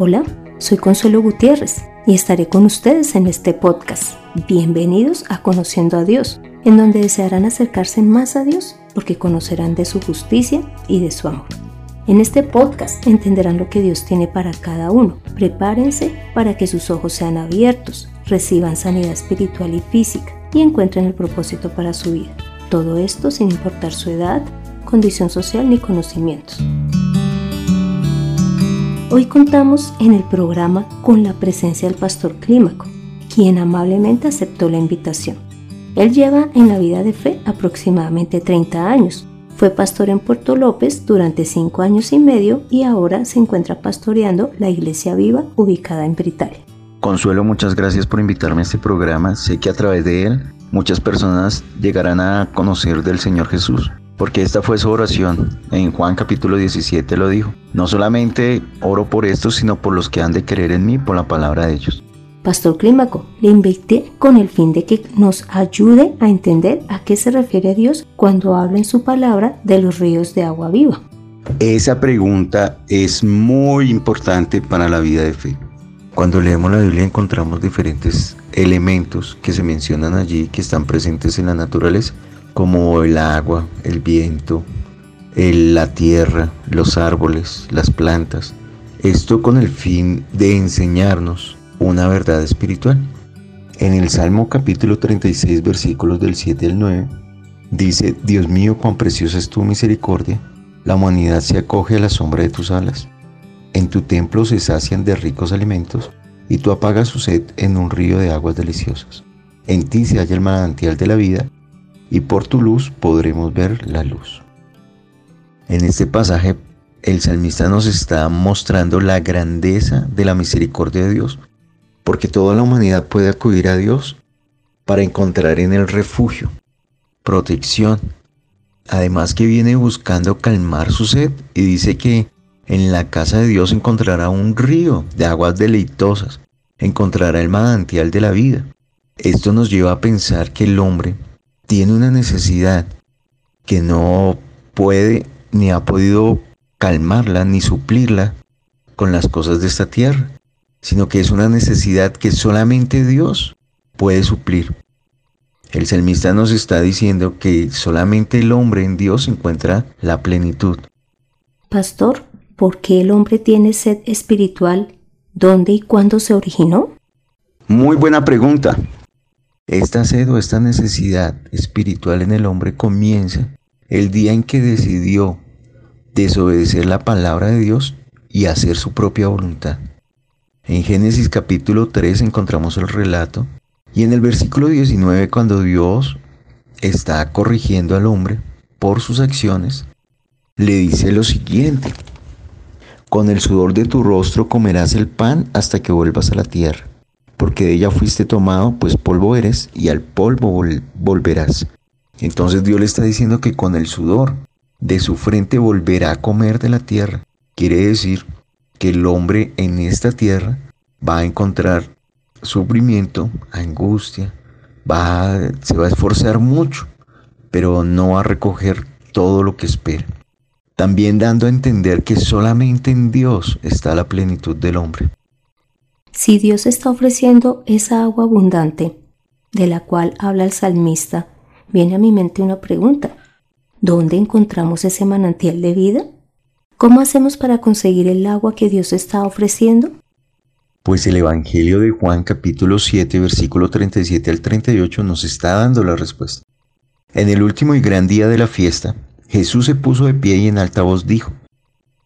Hola, soy Consuelo Gutiérrez y estaré con ustedes en este podcast. Bienvenidos a Conociendo a Dios, en donde desearán acercarse más a Dios porque conocerán de su justicia y de su amor. En este podcast entenderán lo que Dios tiene para cada uno. Prepárense para que sus ojos sean abiertos, reciban sanidad espiritual y física y encuentren el propósito para su vida. Todo esto sin importar su edad, condición social ni conocimientos. Hoy contamos en el programa con la presencia del pastor Clímaco, quien amablemente aceptó la invitación. Él lleva en la vida de fe aproximadamente 30 años. Fue pastor en Puerto López durante 5 años y medio y ahora se encuentra pastoreando la Iglesia Viva ubicada en Britalia. Consuelo, muchas gracias por invitarme a este programa. Sé que a través de él muchas personas llegarán a conocer del Señor Jesús porque esta fue su oración. En Juan capítulo 17 lo dijo. No solamente oro por estos, sino por los que han de creer en mí por la palabra de ellos. Pastor Clímaco, le invité con el fin de que nos ayude a entender a qué se refiere Dios cuando habla en su palabra de los ríos de agua viva. Esa pregunta es muy importante para la vida de fe. Cuando leemos la Biblia encontramos diferentes elementos que se mencionan allí que están presentes en la naturaleza como el agua, el viento, la tierra, los árboles, las plantas. Esto con el fin de enseñarnos una verdad espiritual. En el Salmo capítulo 36 versículos del 7 al 9 dice, Dios mío, cuán preciosa es tu misericordia, la humanidad se acoge a la sombra de tus alas. En tu templo se sacian de ricos alimentos y tú apagas su sed en un río de aguas deliciosas. En ti se halla el manantial de la vida y por tu luz podremos ver la luz. En este pasaje el salmista nos está mostrando la grandeza de la misericordia de Dios, porque toda la humanidad puede acudir a Dios para encontrar en el refugio, protección, además que viene buscando calmar su sed y dice que en la casa de Dios encontrará un río de aguas deleitosas, encontrará el manantial de la vida. Esto nos lleva a pensar que el hombre tiene una necesidad que no puede ni ha podido calmarla ni suplirla con las cosas de esta tierra, sino que es una necesidad que solamente Dios puede suplir. El salmista nos está diciendo que solamente el hombre en Dios encuentra la plenitud. Pastor, ¿por qué el hombre tiene sed espiritual? ¿Dónde y cuándo se originó? Muy buena pregunta. Esta sed o esta necesidad espiritual en el hombre comienza el día en que decidió desobedecer la palabra de Dios y hacer su propia voluntad. En Génesis capítulo 3 encontramos el relato y en el versículo 19 cuando Dios está corrigiendo al hombre por sus acciones, le dice lo siguiente, con el sudor de tu rostro comerás el pan hasta que vuelvas a la tierra porque de ella fuiste tomado, pues polvo eres, y al polvo volverás. Entonces Dios le está diciendo que con el sudor de su frente volverá a comer de la tierra. Quiere decir que el hombre en esta tierra va a encontrar sufrimiento, angustia, va se va a esforzar mucho, pero no va a recoger todo lo que espera. También dando a entender que solamente en Dios está la plenitud del hombre. Si Dios está ofreciendo esa agua abundante de la cual habla el salmista, viene a mi mente una pregunta. ¿Dónde encontramos ese manantial de vida? ¿Cómo hacemos para conseguir el agua que Dios está ofreciendo? Pues el Evangelio de Juan capítulo 7 versículo 37 al 38 nos está dando la respuesta. En el último y gran día de la fiesta, Jesús se puso de pie y en alta voz dijo,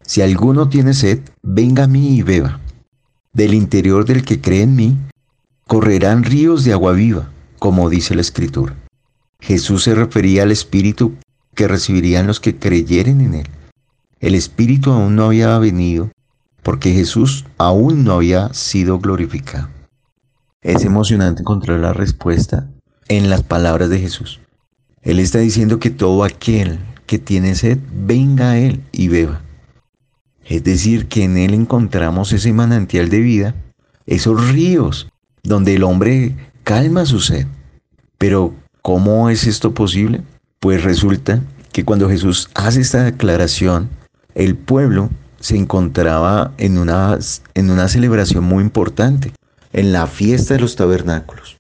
Si alguno tiene sed, venga a mí y beba. Del interior del que cree en mí, correrán ríos de agua viva, como dice la Escritura. Jesús se refería al Espíritu que recibirían los que creyeren en Él. El Espíritu aún no había venido, porque Jesús aún no había sido glorificado. Es emocionante encontrar la respuesta en las palabras de Jesús. Él está diciendo que todo aquel que tiene sed, venga a Él y beba. Es decir, que en Él encontramos ese manantial de vida, esos ríos donde el hombre calma su sed. Pero, ¿cómo es esto posible? Pues resulta que cuando Jesús hace esta declaración, el pueblo se encontraba en una, en una celebración muy importante, en la fiesta de los tabernáculos.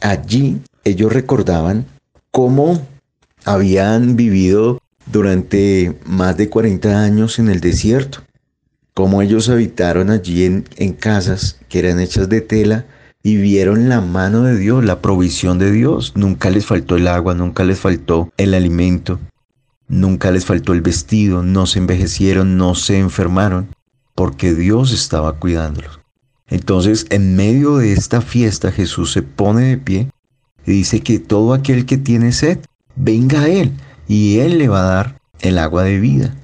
Allí ellos recordaban cómo habían vivido durante más de 40 años en el desierto, cómo ellos habitaron allí en, en casas que eran hechas de tela y vieron la mano de Dios, la provisión de Dios. Nunca les faltó el agua, nunca les faltó el alimento, nunca les faltó el vestido, no se envejecieron, no se enfermaron, porque Dios estaba cuidándolos. Entonces, en medio de esta fiesta, Jesús se pone de pie y dice que todo aquel que tiene sed, venga a Él y Él le va a dar el agua de vida.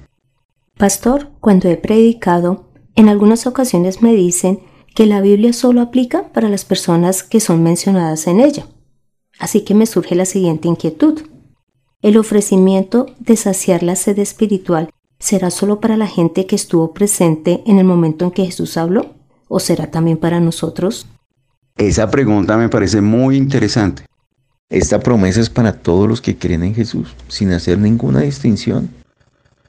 Pastor, cuando he predicado, en algunas ocasiones me dicen que la Biblia solo aplica para las personas que son mencionadas en ella. Así que me surge la siguiente inquietud. ¿El ofrecimiento de saciar la sed espiritual será solo para la gente que estuvo presente en el momento en que Jesús habló? ¿O será también para nosotros? Esa pregunta me parece muy interesante. Esta promesa es para todos los que creen en Jesús, sin hacer ninguna distinción.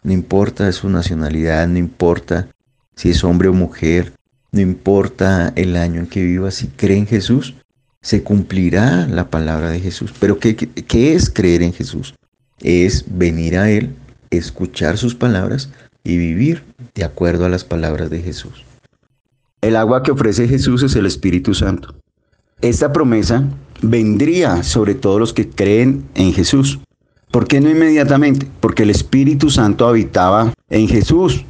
No importa su nacionalidad, no importa si es hombre o mujer, no importa el año en que viva, si cree en Jesús, se cumplirá la palabra de Jesús. Pero ¿qué, ¿qué, es creer en Jesús? Es venir a Él, escuchar sus palabras y vivir de acuerdo a las palabras de Jesús. El agua que ofrece Jesús es el Espíritu Santo. Esta promesa vendría sobre todos los que creen en Jesús. ¿Por qué no inmediatamente? Porque el Espíritu Santo habitaba en Jesús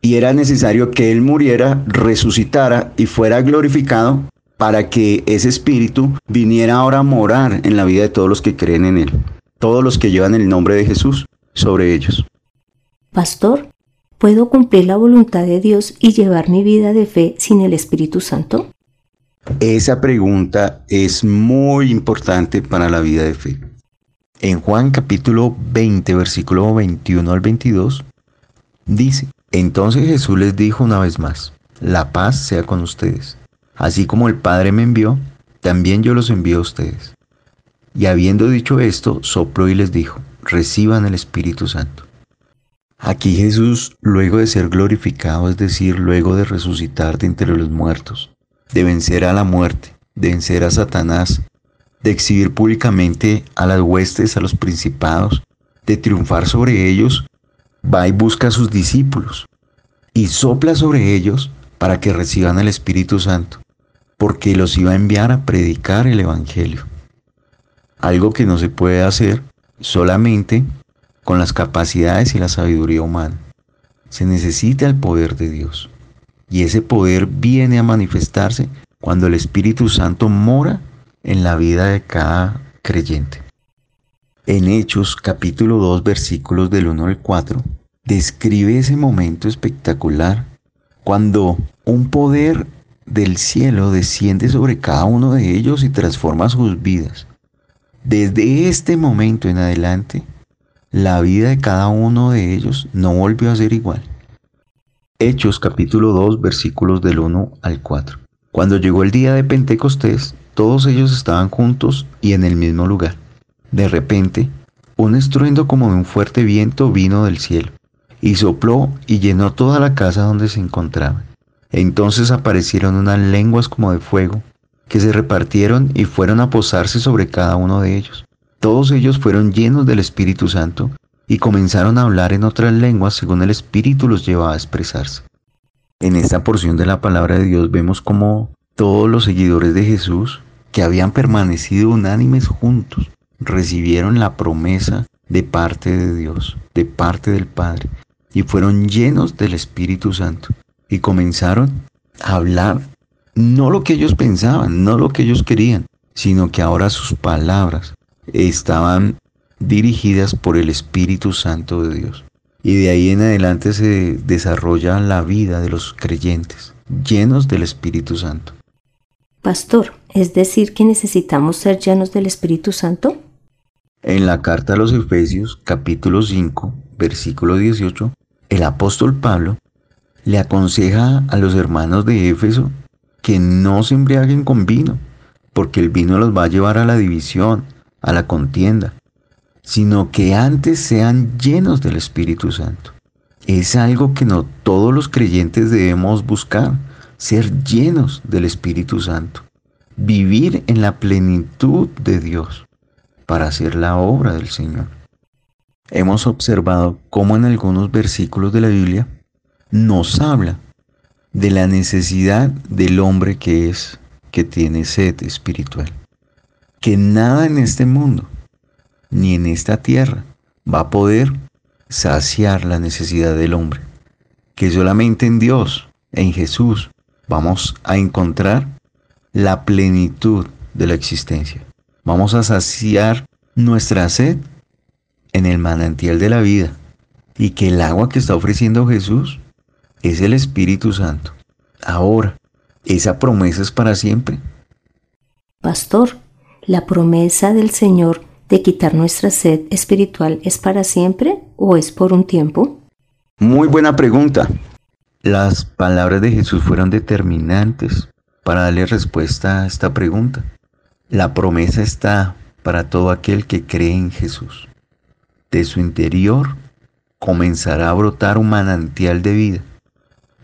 y era necesario que Él muriera, resucitara y fuera glorificado para que ese espíritu viniera ahora a morar en la vida de todos los que creen en Él, todos los que llevan el nombre de Jesús sobre ellos. Pastor, ¿puedo cumplir la voluntad de Dios y llevar mi vida de fe sin el Espíritu Santo? Esa pregunta es muy importante para la vida de fe. En Juan capítulo 20, versículo 21 al 22, dice, entonces Jesús les dijo una vez más, la paz sea con ustedes. Así como el Padre me envió, también yo los envío a ustedes. Y habiendo dicho esto, sopló y les dijo, reciban el Espíritu Santo. Aquí Jesús, luego de ser glorificado, es decir, luego de resucitar de entre los muertos, de vencer a la muerte, de vencer a Satanás, de exhibir públicamente a las huestes, a los principados, de triunfar sobre ellos, va y busca a sus discípulos y sopla sobre ellos para que reciban el Espíritu Santo, porque los iba a enviar a predicar el Evangelio. Algo que no se puede hacer solamente con las capacidades y la sabiduría humana. Se necesita el poder de Dios. Y ese poder viene a manifestarse cuando el Espíritu Santo mora en la vida de cada creyente. En Hechos capítulo 2 versículos del 1 al 4, describe ese momento espectacular cuando un poder del cielo desciende sobre cada uno de ellos y transforma sus vidas. Desde este momento en adelante, la vida de cada uno de ellos no volvió a ser igual. Hechos capítulo 2 versículos del 1 al 4. Cuando llegó el día de Pentecostés, todos ellos estaban juntos y en el mismo lugar. De repente, un estruendo como de un fuerte viento vino del cielo, y sopló y llenó toda la casa donde se encontraban. Entonces aparecieron unas lenguas como de fuego, que se repartieron y fueron a posarse sobre cada uno de ellos. Todos ellos fueron llenos del Espíritu Santo y comenzaron a hablar en otras lenguas según el Espíritu los llevaba a expresarse. En esta porción de la palabra de Dios vemos como todos los seguidores de Jesús, que habían permanecido unánimes juntos, recibieron la promesa de parte de Dios, de parte del Padre, y fueron llenos del Espíritu Santo y comenzaron a hablar no lo que ellos pensaban, no lo que ellos querían, sino que ahora sus palabras estaban dirigidas por el Espíritu Santo de Dios. Y de ahí en adelante se desarrolla la vida de los creyentes, llenos del Espíritu Santo. Pastor, ¿es decir que necesitamos ser llenos del Espíritu Santo? En la carta a los Efesios capítulo 5, versículo 18, el apóstol Pablo le aconseja a los hermanos de Éfeso que no se embriaguen con vino, porque el vino los va a llevar a la división, a la contienda, sino que antes sean llenos del Espíritu Santo. es algo que no todos los creyentes debemos buscar, ser llenos del Espíritu Santo, vivir en la plenitud de Dios para hacer la obra del Señor. Hemos observado cómo en algunos versículos de la Biblia nos habla de la necesidad del hombre que es, que tiene sed espiritual. Que nada en este mundo, ni en esta tierra, va a poder saciar la necesidad del hombre. Que solamente en Dios, en Jesús, vamos a encontrar la plenitud de la existencia. Vamos a saciar nuestra sed en el manantial de la vida. Y que el agua que está ofreciendo Jesús es el Espíritu Santo. Ahora, ¿esa promesa es para siempre? Pastor, ¿la promesa del Señor de quitar nuestra sed espiritual es para siempre o es por un tiempo? Muy buena pregunta. Las palabras de Jesús fueron determinantes para darle respuesta a esta pregunta. La promesa está para todo aquel que cree en Jesús. De su interior comenzará a brotar un manantial de vida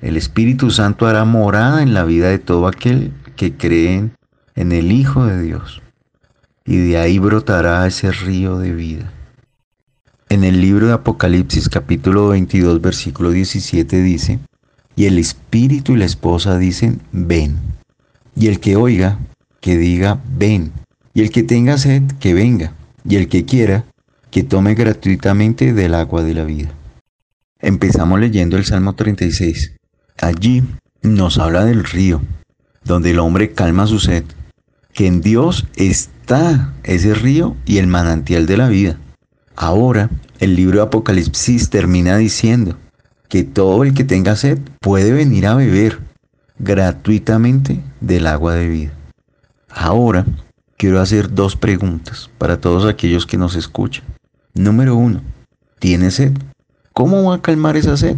el Espíritu Santo hará morada en la vida de todo aquel que cree en el Hijo de Dios. Y de ahí brotará ese río de vida. En el libro de Apocalipsis capítulo 22 versículo 17 dice, y el Espíritu y la esposa dicen, ven. Y el que oiga, que diga, ven. Y el que tenga sed, que venga. Y el que quiera, que tome gratuitamente del agua de la vida. Empezamos leyendo el Salmo 36. Allí nos habla del río, donde el hombre calma su sed, que en Dios está ese río y el manantial de la vida. Ahora, el libro de Apocalipsis termina diciendo que todo el que tenga sed puede venir a beber gratuitamente del agua de vida. Ahora, quiero hacer dos preguntas para todos aquellos que nos escuchan. Número uno, ¿tiene sed? ¿Cómo va a calmar esa sed?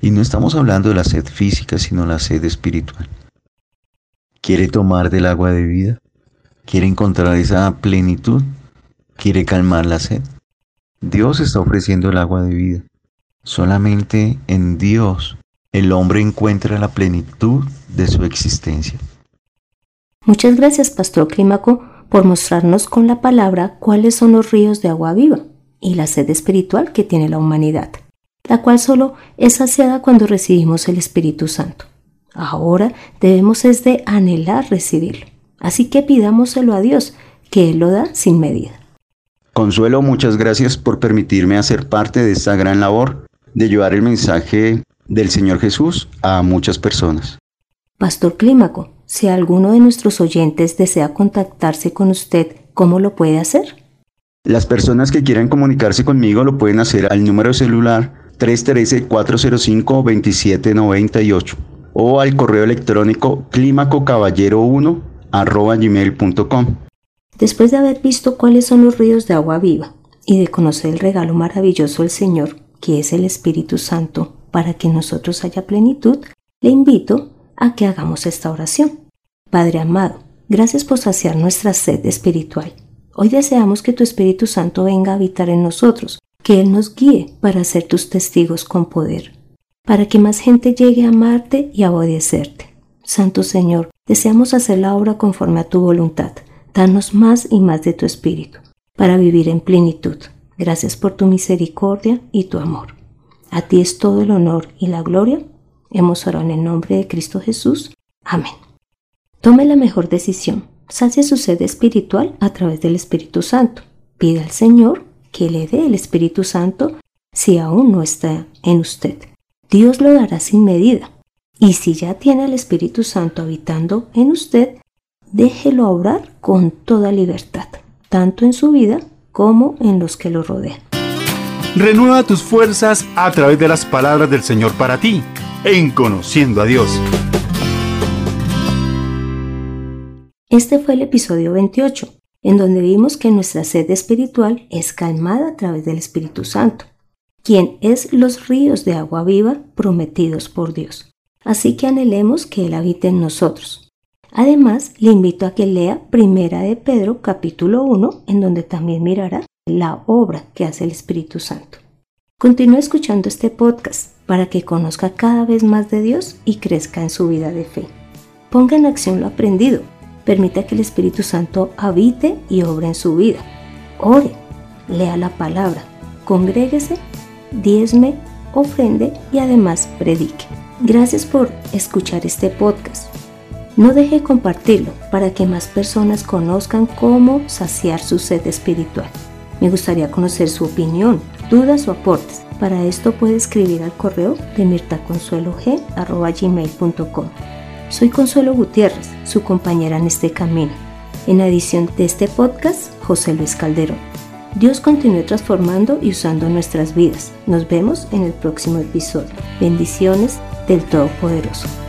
Y no estamos hablando de la sed física, sino la sed espiritual. ¿Quiere tomar del agua de vida? ¿Quiere encontrar esa plenitud? ¿Quiere calmar la sed? Dios está ofreciendo el agua de vida. Solamente en Dios el hombre encuentra la plenitud de su existencia. Muchas gracias, Pastor Clímaco, por mostrarnos con la palabra cuáles son los ríos de agua viva y la sed espiritual que tiene la humanidad la cual solo es saciada cuando recibimos el Espíritu Santo. Ahora debemos es de anhelar recibirlo. Así que pidámoselo a Dios, que Él lo da sin medida. Consuelo, muchas gracias por permitirme hacer parte de esta gran labor de llevar el mensaje del Señor Jesús a muchas personas. Pastor Clímaco, si alguno de nuestros oyentes desea contactarse con usted, ¿cómo lo puede hacer? Las personas que quieran comunicarse conmigo lo pueden hacer al número celular 313-405-2798 o al correo electrónico clímacocaballero1 gmail.com. Después de haber visto cuáles son los ríos de agua viva y de conocer el regalo maravilloso del Señor, que es el Espíritu Santo, para que nosotros haya plenitud, le invito a que hagamos esta oración. Padre amado, gracias por saciar nuestra sed espiritual. Hoy deseamos que tu Espíritu Santo venga a habitar en nosotros que Él nos guíe para ser tus testigos con poder, para que más gente llegue a amarte y a obedecerte. Santo Señor, deseamos hacer la obra conforme a tu voluntad. Danos más y más de tu Espíritu, para vivir en plenitud. Gracias por tu misericordia y tu amor. A ti es todo el honor y la gloria. Hemos orado en el nombre de Cristo Jesús. Amén. Tome la mejor decisión. Sacie su sed espiritual a través del Espíritu Santo. Pide al Señor que le dé el Espíritu Santo si aún no está en usted. Dios lo dará sin medida. Y si ya tiene el Espíritu Santo habitando en usted, déjelo obrar con toda libertad, tanto en su vida como en los que lo rodean. Renueva tus fuerzas a través de las palabras del Señor para ti, en Conociendo a Dios. Este fue el episodio 28 en donde vimos que nuestra sed espiritual es calmada a través del Espíritu Santo, quien es los ríos de agua viva prometidos por Dios. Así que anhelemos que Él habite en nosotros. Además, le invito a que lea Primera de Pedro capítulo 1, en donde también mirará la obra que hace el Espíritu Santo. Continúe escuchando este podcast para que conozca cada vez más de Dios y crezca en su vida de fe. Ponga en acción lo aprendido. Permita que el Espíritu Santo habite y obre en su vida. Ore, lea la palabra, congréguese, diezme, ofrende y además predique. Gracias por escuchar este podcast. No deje compartirlo para que más personas conozcan cómo saciar su sed espiritual. Me gustaría conocer su opinión, dudas o aportes. Para esto puede escribir al correo de mirtaconsuelog.gmail.com. Soy Consuelo Gutiérrez, su compañera en este camino. En edición de este podcast, José Luis Calderón. Dios continúe transformando y usando nuestras vidas. Nos vemos en el próximo episodio. Bendiciones del Todopoderoso.